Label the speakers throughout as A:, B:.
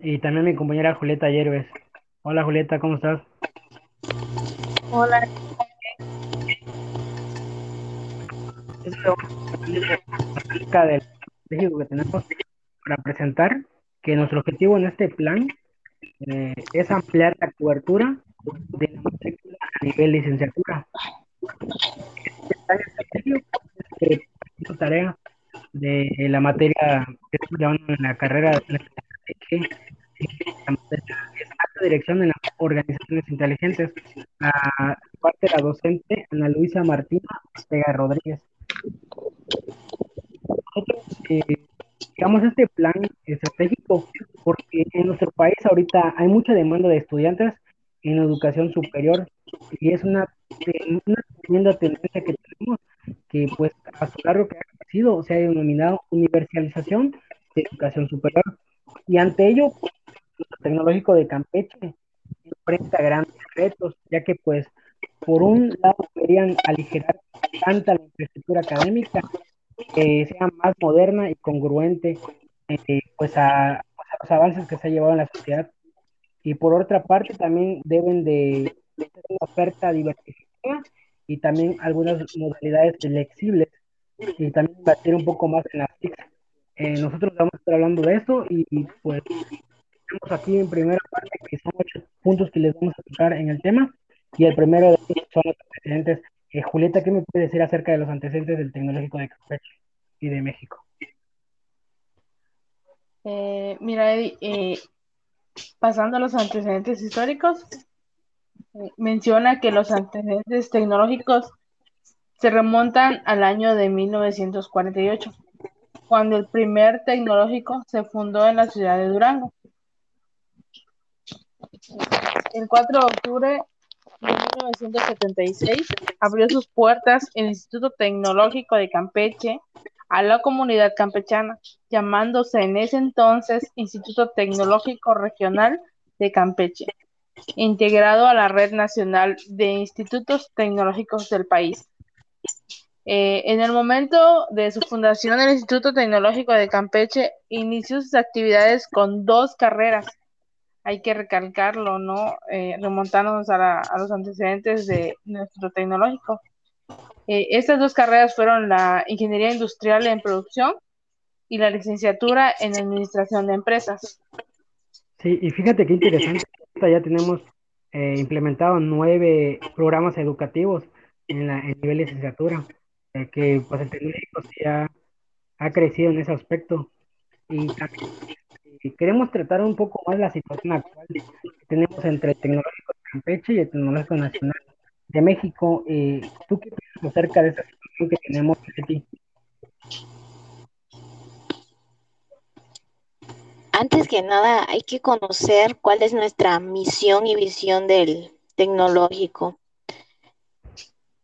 A: y también mi compañera Julieta Yerbes. Hola Julieta, ¿cómo estás?
B: Hola.
A: Es acerca del que tenemos para presentar que nuestro objetivo en este plan eh, es ampliar la cobertura de la matrícula a nivel licenciatura. Este es la tarea de la materia que llevando en la carrera de alta dirección en las organizaciones inteligentes. La parte de la docente Ana Luisa Martina Ortega Rodríguez. Nosotros eh, digamos este plan estratégico porque en nuestro país ahorita hay mucha demanda de estudiantes en educación superior y es una, una tremenda tendencia que tenemos que pues a su largo que ha sido se ha denominado universalización de educación superior y ante ello el tecnológico de Campeche enfrenta grandes retos ya que pues por un lado querían aligerar tanta la infraestructura académica que sea más moderna y congruente eh, pues, a, los avances que se ha llevado en la sociedad. Y por otra parte también deben de tener una oferta diversificada y también algunas modalidades flexibles y también invertir un poco más en las TIC. Eh, nosotros vamos a estar hablando de esto y, pues tenemos aquí en primera parte que son ocho puntos que les vamos a tocar en el tema y el primero de son los antecedentes eh, Julieta, ¿qué me puede decir acerca de los antecedentes del tecnológico de Campeche y de México?
B: Eh, mira, eh, pasando a los antecedentes históricos, menciona que los antecedentes tecnológicos se remontan al año de 1948, cuando el primer tecnológico se fundó en la ciudad de Durango. El 4 de octubre en 1976 abrió sus puertas el Instituto Tecnológico de Campeche a la comunidad campechana, llamándose en ese entonces Instituto Tecnológico Regional de Campeche, integrado a la Red Nacional de Institutos Tecnológicos del país. Eh, en el momento de su fundación, el Instituto Tecnológico de Campeche inició sus actividades con dos carreras, hay que recalcarlo, ¿no? Eh, remontándonos a, los antecedentes de nuestro tecnológico. Eh, estas dos carreras fueron la ingeniería industrial en producción y la licenciatura en administración de empresas.
A: Sí, y fíjate qué interesante, ya tenemos eh, implementado nueve programas educativos en, la, en nivel licenciatura, eh, que pues el tecnológico sí ha, ha crecido en ese aspecto. Y también queremos tratar un poco más la situación actual que tenemos entre el Tecnológico de Campeche y el Tecnológico Nacional de México. Eh, ¿Tú qué piensas acerca de esa situación que tenemos aquí?
C: Antes que nada, hay que conocer cuál es nuestra misión y visión del tecnológico.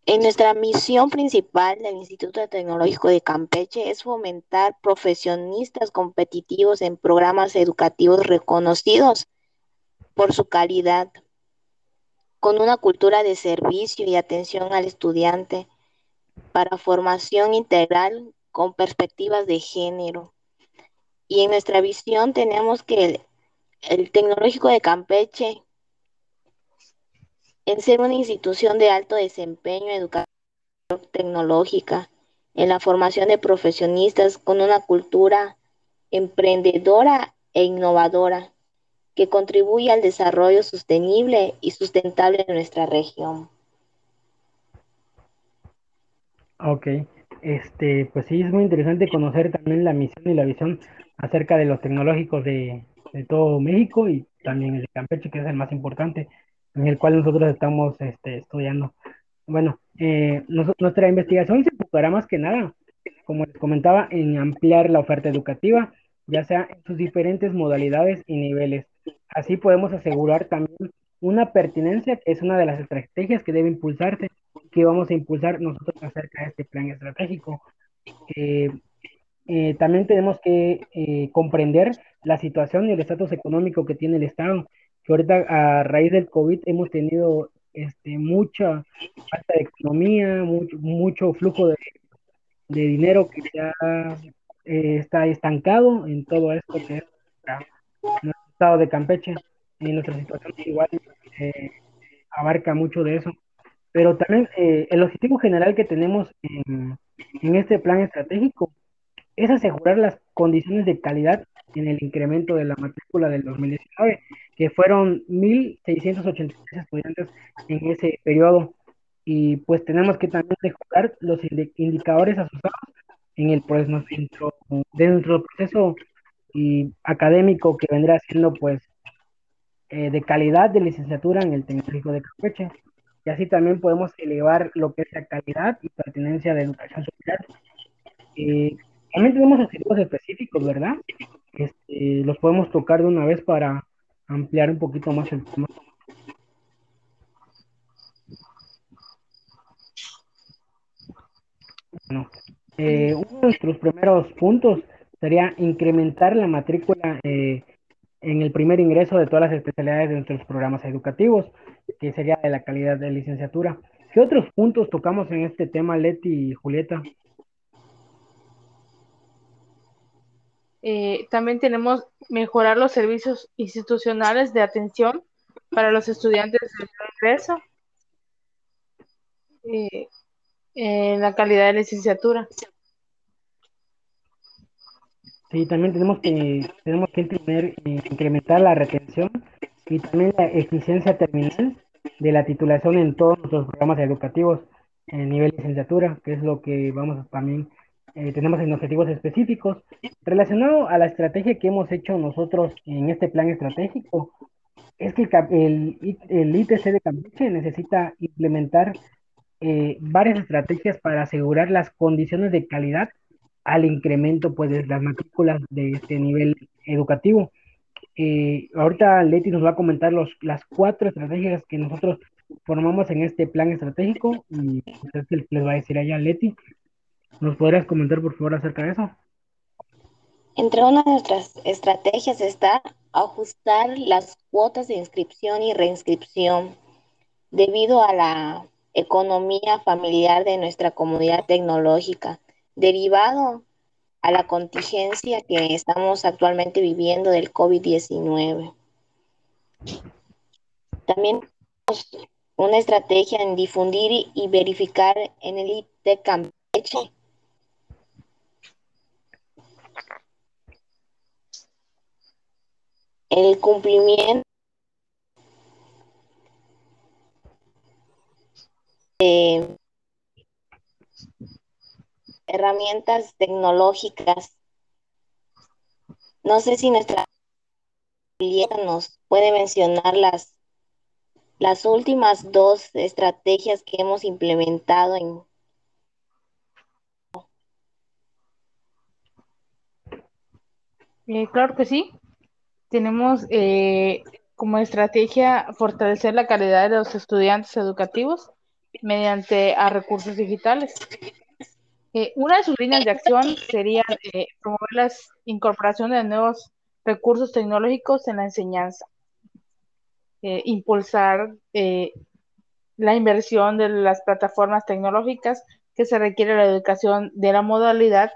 C: En nuestra misión principal del Instituto Tecnológico de Campeche es fomentar profesionistas competitivos en programas educativos reconocidos por su calidad, con una cultura de servicio y atención al estudiante para formación integral con perspectivas de género. Y en nuestra visión tenemos que el, el Tecnológico de Campeche en ser una institución de alto desempeño educativo tecnológica, en la formación de profesionistas con una cultura emprendedora e innovadora que contribuye al desarrollo sostenible y sustentable de nuestra región.
A: Ok, este, pues sí, es muy interesante conocer también la misión y la visión acerca de los tecnológicos de, de todo México y también el de Campeche, que es el más importante en el cual nosotros estamos este, estudiando. Bueno, eh, nuestra investigación se enfocará más que nada, como les comentaba, en ampliar la oferta educativa, ya sea en sus diferentes modalidades y niveles. Así podemos asegurar también una pertinencia, que es una de las estrategias que debe impulsarse, que vamos a impulsar nosotros acerca de este plan estratégico. Eh, eh, también tenemos que comprender la situación y el estatus económico que tiene el Estado que ahorita a raíz del COVID hemos tenido este, mucha falta de economía, mucho, mucho flujo de, dinero que ya eh, está estancado en todo esto que es nuestro estado de Campeche. Y nuestra situación igual eh, abarca mucho de eso. Pero también eh, el objetivo general que tenemos en, en este plan estratégico es asegurar las condiciones de calidad en el incremento de la matrícula del 2019, que fueron 1.683 estudiantes en ese periodo. Y pues tenemos que también mejorar los indicadores asociados en el pues, nuestro, de nuestro proceso y académico que vendrá siendo pues eh, de calidad de licenciatura en el Tecnológico de Campeche. Y así también podemos elevar lo que es la calidad y pertinencia de educación superior. Eh, también tenemos objetivos específicos, ¿verdad? Este, los podemos tocar de una vez para ampliar un poquito más el tema. Bueno, eh, uno de nuestros primeros puntos sería incrementar la matrícula eh, en el primer ingreso de todas las especialidades de nuestros programas educativos, que sería de la calidad de licenciatura. ¿Qué otros puntos tocamos en este tema, Leti y Julieta?
B: Eh, también tenemos mejorar los servicios institucionales de atención para los estudiantes de ingreso eh, en la calidad de licenciatura.
A: Sí, también tenemos que tenemos que incrementar la retención y también la eficiencia terminal de la titulación en todos nuestros programas educativos en nivel licenciatura, que es lo que vamos a también eh, tenemos en objetivos específicos. Relacionado a la estrategia que hemos hecho nosotros en este plan estratégico, es que el, el ITC de Campeche necesita implementar eh, varias estrategias para asegurar las condiciones de calidad al incremento pues, de las matrículas de este nivel educativo. Eh, ahorita Leti nos va a comentar los, las cuatro estrategias que nosotros formamos en este plan estratégico y pues, les va a decir allá Leti ¿Nos podrías comentar, por favor, acerca de eso?
C: Entre una de nuestras estrategias está ajustar las cuotas de inscripción y reinscripción debido a la economía familiar de nuestra comunidad tecnológica, derivado a la contingencia que estamos actualmente viviendo del COVID-19. También una estrategia en difundir y verificar en el IT Campeche el cumplimiento de herramientas tecnológicas. No sé si nuestra nos puede mencionar las, las últimas dos estrategias que hemos implementado en
B: eh, claro que sí tenemos eh, como estrategia fortalecer la calidad de los estudiantes educativos mediante a recursos digitales. Eh, una de sus líneas de acción sería eh, promover la incorporación de nuevos recursos tecnológicos en la enseñanza, impulsar la inversión de las plataformas tecnológicas que se requiere la educación de la modalidad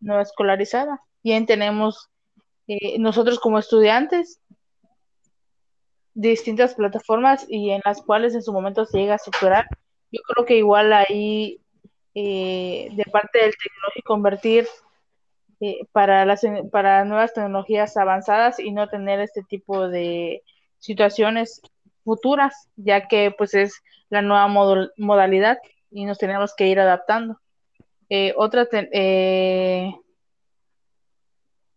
B: no escolarizada. Bien, tenemos eh, nosotros como estudiantes distintas plataformas y en las cuales en su momento se llega a superar. Yo creo que igual ahí eh, de parte del tecnológico convertir eh, para las para nuevas tecnologías avanzadas y no tener este tipo de situaciones futuras, ya que pues es la nueva modalidad y nos tenemos que ir adaptando. otra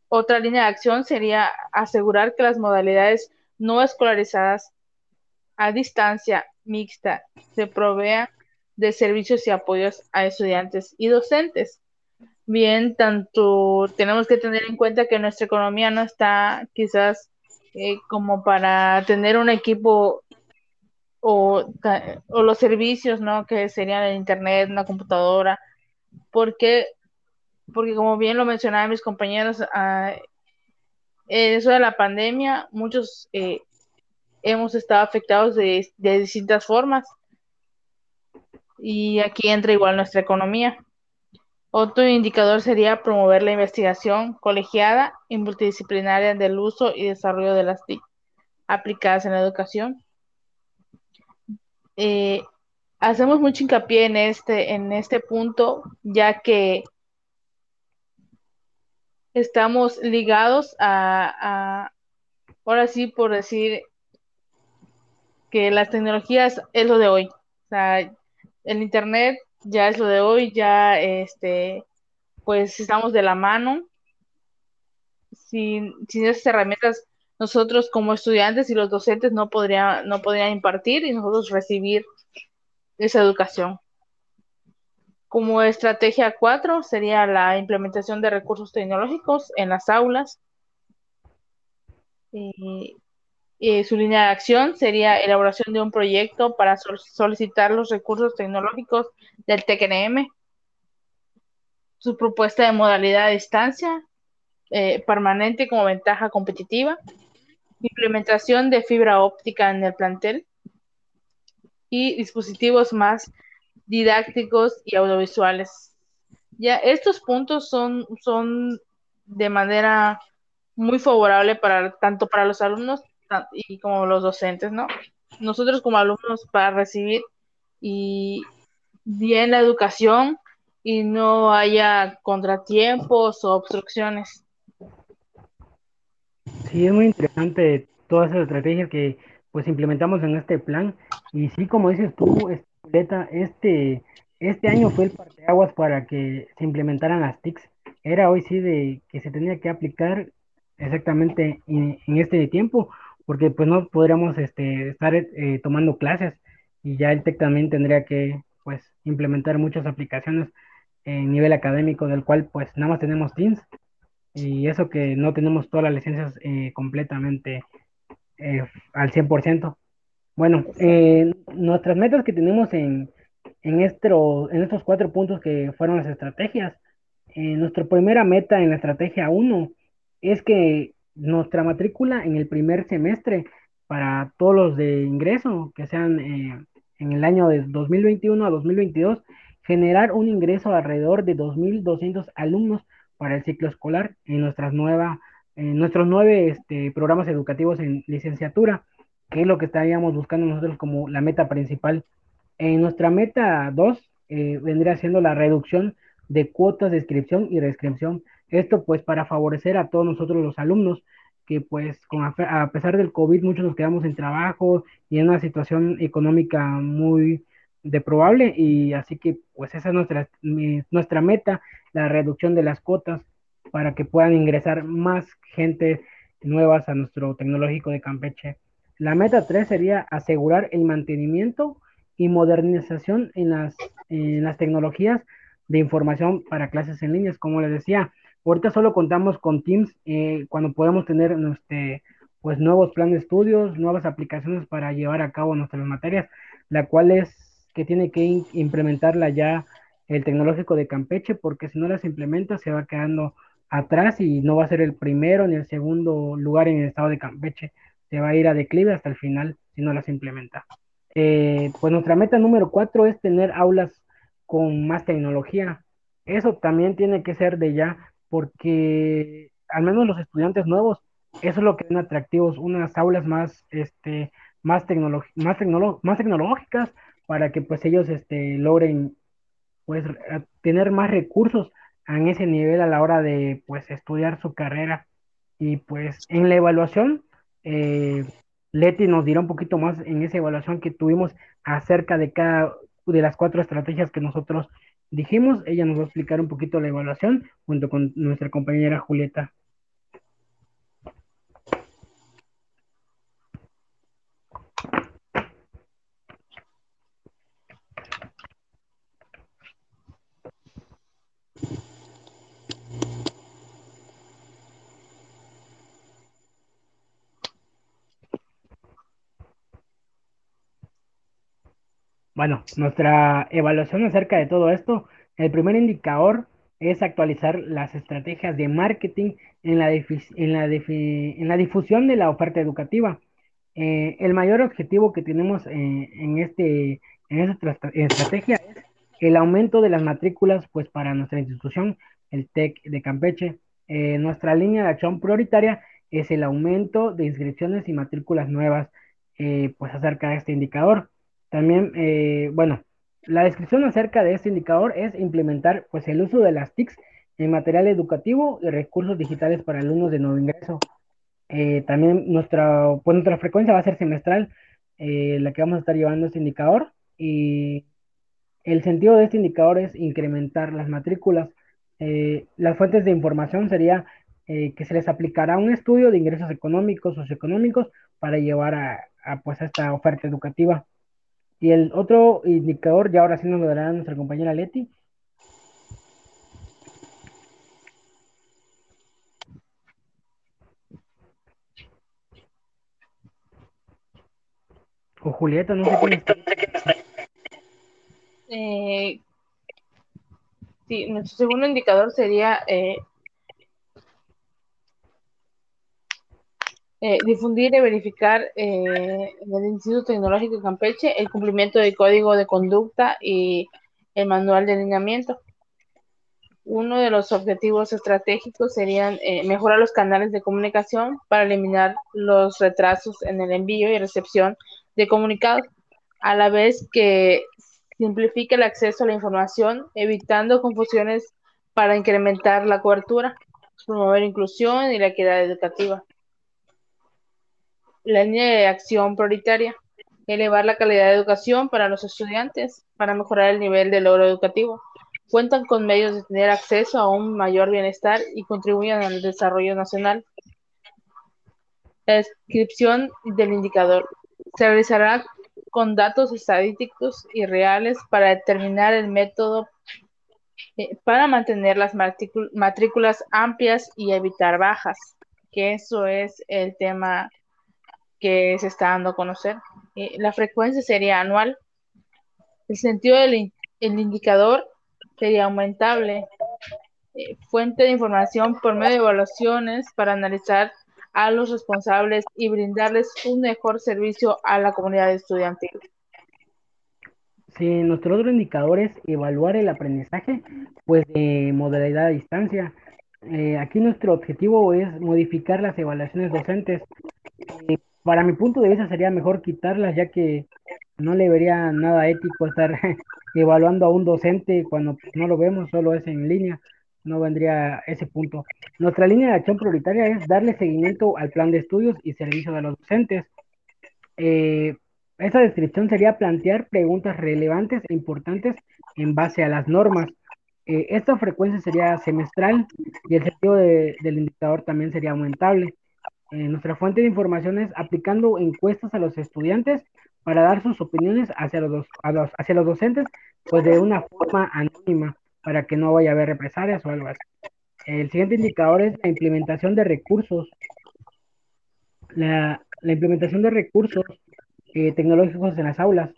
B: otra línea de acción sería asegurar que las modalidades no escolarizadas a distancia mixta se provean de servicios y apoyos a estudiantes y docentes. Bien, tanto tenemos que tener en cuenta que nuestra economía no está quizás eh, como para tener un equipo o, o, los servicios, ¿no? Que serían el internet, una computadora, porque porque como bien lo mencionaban mis compañeros, ah, eso de la pandemia, muchos eh, hemos estado afectados de, distintas formas y aquí entra igual nuestra economía. Otro indicador sería promover la investigación colegiada y multidisciplinaria del uso y desarrollo de las TIC aplicadas en la educación. Eh, hacemos mucho hincapié en este, en este punto, ya que estamos ligados a, ahora sí, por decir que las tecnologías es lo de hoy. O sea, el Internet ya es lo de hoy, ya este, pues estamos de la mano. Sin, sin esas herramientas, nosotros como estudiantes y los docentes no podrían, no podrían impartir y nosotros recibir esa educación. Como estrategia 4 sería la implementación de recursos tecnológicos en las aulas. Y, su línea de acción sería elaboración de un proyecto para solicitar los recursos tecnológicos del TCNM. Su propuesta de modalidad a distancia eh, permanente como ventaja competitiva. Implementación de fibra óptica en el plantel. Y dispositivos más didácticos y audiovisuales. Ya estos puntos son, son de manera muy favorable para tanto para los alumnos y como los docentes, ¿no? Nosotros como alumnos para recibir y bien la educación y no haya contratiempos o obstrucciones.
A: Sí, es muy interesante todas esas estrategias que pues implementamos en este plan y sí, como dices tú, este, este año fue el parteaguas para que se implementaran las TICs. Era hoy sí de que se tenía que aplicar exactamente en, este tiempo, porque pues no podríamos este, estar eh, tomando clases y ya el TEC también tendría que pues implementar muchas aplicaciones en nivel académico, del cual pues nada más tenemos Teams y eso que no tenemos todas las licencias eh, completamente eh, al 100%. Bueno, eh, nuestras metas que tenemos en, en, en estos cuatro puntos que fueron las estrategias, eh, nuestra primera meta en la estrategia 1 es que nuestra matrícula en el primer semestre para todos los de ingreso, que sean eh, en el año de 2021 a 2022, generar un ingreso alrededor de 2.200 alumnos para el ciclo escolar en nuestras nuevas, en nuestros nueve este, programas educativos en licenciatura que es lo que estaríamos buscando nosotros como la meta principal. En nuestra meta 2 eh, vendría siendo la reducción de cuotas de inscripción y reinscripción. Esto pues para favorecer a todos nosotros los alumnos que pues con, a pesar del COVID muchos nos quedamos en trabajo y en una situación económica muy deprobable y así que pues esa es nuestra, nuestra meta, la reducción de las cuotas para que puedan ingresar más gente nuevas a nuestro tecnológico de Campeche. La meta 3 sería asegurar el mantenimiento y modernización en las, en las tecnologías de información para clases en línea, como les decía. Ahorita solo contamos con Teams eh, cuando podemos tener este, pues, nuevos planes de estudios, nuevas aplicaciones para llevar a cabo nuestras materias, la cual es que tiene que implementarla ya el tecnológico de Campeche, porque si no las implementa se va quedando atrás y no va a ser el primero ni el segundo lugar en el estado de Campeche se va a ir a declive hasta el final si no las implementa. Eh, pues nuestra meta número cuatro es tener aulas con más tecnología. Eso también tiene que ser de ya, porque al menos los estudiantes nuevos, eso es lo que ven atractivos, unas aulas más, este, más, más, más tecnológicas para que pues ellos este, logren pues tener más recursos en ese nivel a la hora de pues estudiar su carrera y pues en la evaluación eh, Leti nos dirá un poquito más en esa evaluación que tuvimos acerca de cada de las cuatro estrategias que nosotros dijimos. Ella nos va a explicar un poquito la evaluación junto con nuestra compañera Julieta. Bueno, nuestra evaluación acerca de todo esto, el primer indicador es actualizar las estrategias de marketing en la, en la, difusión de la oferta educativa. Eh, el mayor objetivo que tenemos eh, en, este, en esta estrategia es el aumento de las matrículas, pues para nuestra institución, el TEC de Campeche. Eh, nuestra línea de acción prioritaria es el aumento de inscripciones y matrículas nuevas, pues acerca de este indicador. También, eh, bueno, la descripción acerca de este indicador es implementar pues el uso de las TICs en material educativo y recursos digitales para alumnos de nuevo ingreso. también nuestra, pues nuestra frecuencia va a ser semestral, la que vamos a estar llevando este indicador y el sentido de este indicador es incrementar las matrículas. Eh, las fuentes de información sería eh, que se les aplicará un estudio de ingresos económicos, socioeconómicos, para llevar a, pues, esta oferta educativa. Y el otro indicador, ya ahora sí nos lo dará nuestra compañera Leti. O Julieta, no sé quién está.
B: Eh, sí, nuestro segundo indicador sería eh, eh, difundir y verificar en el Instituto Tecnológico de Campeche el cumplimiento del código de conducta y el manual de alineamiento. Uno de los objetivos estratégicos serían mejorar los canales de comunicación para eliminar los retrasos en el envío y recepción de comunicados, a la vez que simplifica el acceso a la información, evitando confusiones para incrementar la cobertura, promover inclusión y la equidad educativa. La línea de acción prioritaria, elevar la calidad de educación para los estudiantes, para mejorar el nivel de logro educativo. Cuentan con medios de tener acceso a un mayor bienestar y contribuyen al desarrollo nacional. La descripción del indicador. Se realizará con datos estadísticos y reales para determinar el método eh, para mantener las matrículas amplias y evitar bajas, que eso es el tema que se está dando a conocer. Eh, la frecuencia sería anual. El sentido del indicador sería aumentable. Eh, fuente de información por medio de evaluaciones para analizar a los responsables y brindarles un mejor servicio a la comunidad estudiantil.
A: Sí, nuestro otro indicador es evaluar el aprendizaje, pues de modalidad a distancia. Eh, aquí nuestro objetivo es modificar las evaluaciones docentes. Para mi punto de vista sería mejor quitarlas, ya que no le vería nada ético estar evaluando a un docente cuando no lo vemos, solo es en línea no vendría ese punto. Nuestra línea de acción prioritaria es darle seguimiento al plan de estudios y servicio de los docentes. Eh, esa descripción sería plantear preguntas relevantes e importantes en base a las normas. Eh, esta frecuencia sería semestral y el sentido del indicador también sería aumentable. Eh, nuestra fuente de información es aplicando encuestas a los estudiantes para dar sus opiniones hacia los, hacia los docentes, pues de una forma anónima para que no vaya a haber represalias o algo así. El siguiente indicador es la implementación de recursos. La, implementación de recursos eh, tecnológicos en las aulas.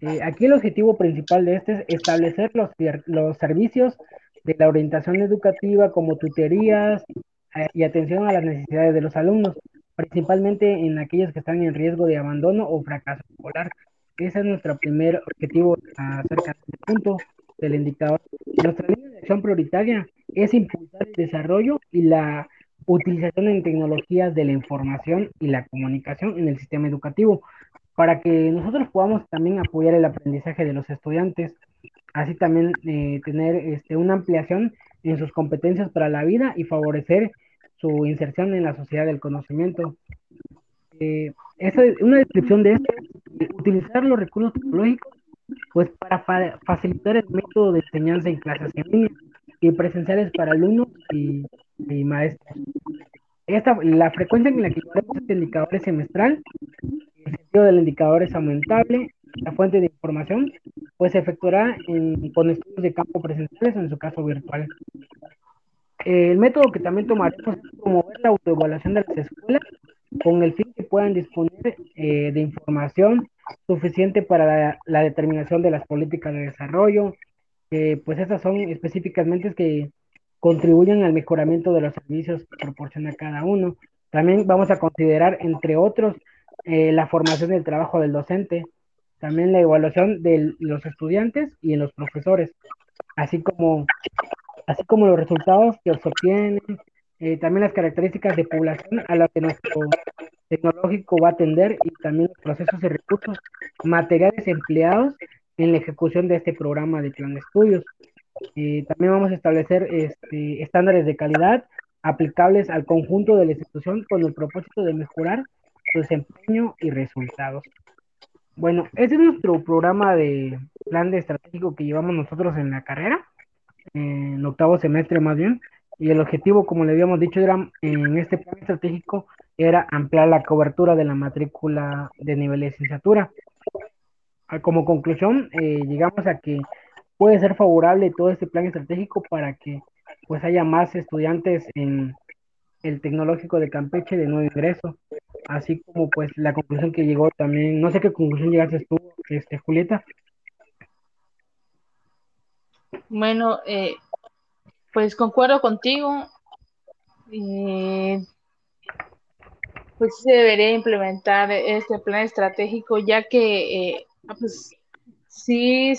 A: Eh, aquí el objetivo principal de este es establecer los, los servicios de la orientación educativa como tutorías eh, y atención a las necesidades de los alumnos, principalmente en aquellos que están en riesgo de abandono o fracaso escolar. Ese es nuestro primer objetivo acerca de este punto del indicador. Nuestra línea de acción prioritaria es impulsar el desarrollo y la utilización en tecnologías de la información y la comunicación en el sistema educativo para que nosotros podamos también apoyar el aprendizaje de los estudiantes, así también eh, tener este, una ampliación en sus competencias para la vida y favorecer su inserción en la sociedad del conocimiento. Eh, es una descripción de esto, utilizar los recursos tecnológicos pues para facilitar el método de enseñanza en clases en línea y presenciales para alumnos y, maestros. Esta, la frecuencia en la que tenemos este indicador es semestral, el sentido del indicador es aumentable, la fuente de información pues se efectuará con estudios de campo presenciales en su caso virtual. El método que también tomaremos es promover la autoevaluación de las escuelas con el fin que puedan disponer eh, de información suficiente para la, determinación de las políticas de desarrollo, pues esas son específicamente que contribuyen al mejoramiento de los servicios que proporciona cada uno. También vamos a considerar, entre otros, eh, la formación del trabajo del docente, también la evaluación de los estudiantes y en los profesores, así como, así como los resultados que obtienen, eh, también las características de población a las que nuestro tecnológico va a atender y también los procesos y recursos materiales empleados en la ejecución de este programa de plan de estudios. Eh, también vamos a establecer este, estándares de calidad aplicables al conjunto de la institución con el propósito de mejorar su desempeño y resultados. Bueno, este es nuestro programa de plan de estratégico que llevamos nosotros en la carrera, en octavo semestre más bien, y el objetivo, como le habíamos dicho, era en este plan estratégico era ampliar la cobertura de la matrícula de nivel de licenciatura. Ah, como conclusión, eh, llegamos a que puede ser favorable todo este plan estratégico para que pues haya más estudiantes en el tecnológico de Campeche de nuevo ingreso, así como pues la conclusión que llegó también, no sé qué conclusión llegaste tú, este, Julieta.
B: Bueno, eh, pues concuerdo contigo. Eh, pues se debería implementar este plan estratégico, ya que eh, pues, sí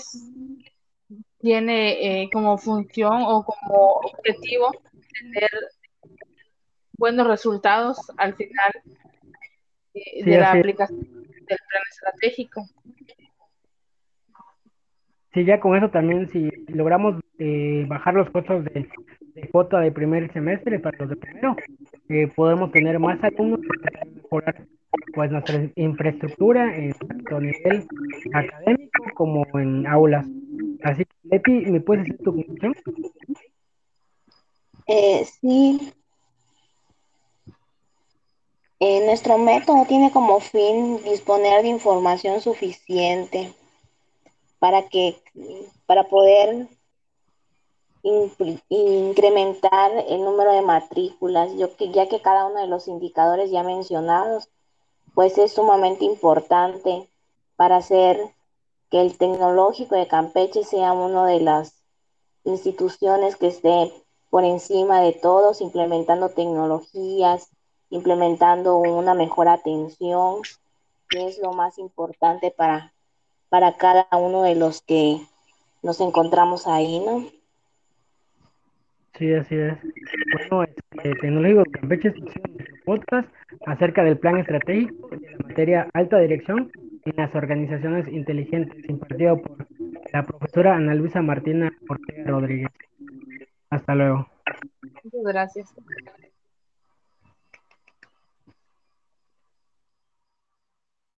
B: tiene eh, como función o como objetivo tener buenos resultados al final eh, de la aplicación del plan estratégico.
A: Sí, ya con eso también, si logramos eh, bajar los costos de, de, cuota de primer semestre para los de primero, eh, podemos tener más alumnos para mejorar pues nuestra infraestructura en tanto nivel académico como en aulas. Así que, Leti, ¿me puedes decir tu conclusión?
C: Eh, sí. Eh, nuestro método tiene como fin disponer de información suficiente para que para poder incrementar el número de matrículas, yo que, ya que cada uno de los indicadores ya mencionados, pues es sumamente importante para hacer que el tecnológico de Campeche sea una de las instituciones que esté por encima de todos, implementando tecnologías, implementando una mejor atención, que es lo más importante para, para cada uno de los que nos encontramos ahí, ¿no?
A: Sí, así es. Bueno, este, Tecnológico de Campeche es un podcast acerca del plan estratégico de la materia alta dirección en las organizaciones inteligentes, impartido por la profesora Ana Luisa Martina Ortega Rodríguez. Hasta luego.
B: Muchas gracias.